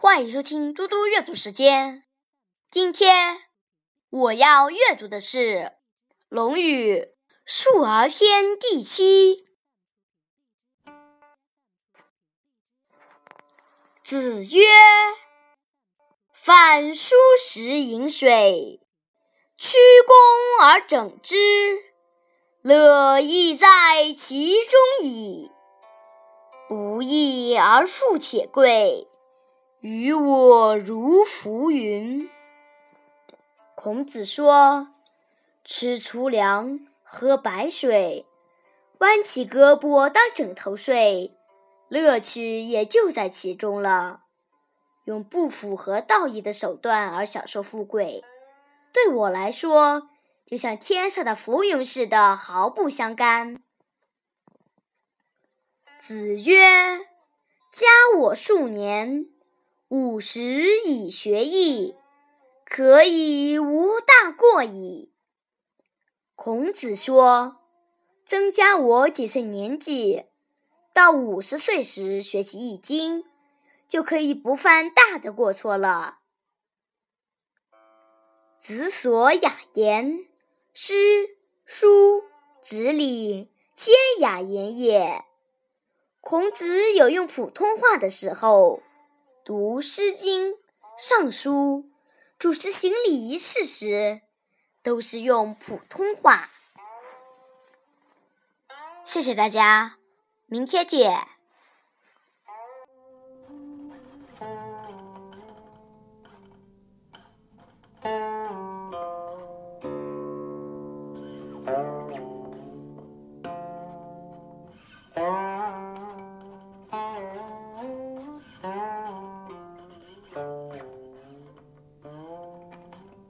欢迎收听嘟嘟阅读时间。今天我要阅读的是《论语·述而篇》第七。子曰：“反书食饮水，曲肱而整之，乐亦在其中矣。不义而富且贵。”与我如浮云。孔子说：“吃粗粮，喝白水，弯起胳膊当枕头睡，乐趣也就在其中了。用不符合道义的手段而享受富贵，对我来说，就像天上的浮云似的，毫不相干。”子曰：“加我数年。”五十以学艺，可以无大过矣。孔子说：“增加我几岁年纪，到五十岁时学习易经，就可以不犯大的过错了。”子所雅言，诗、书、直礼，皆雅言也。孔子有用普通话的时候。读《诗经》《尚书》，主持行礼仪式时，都是用普通话。谢谢大家，明天见。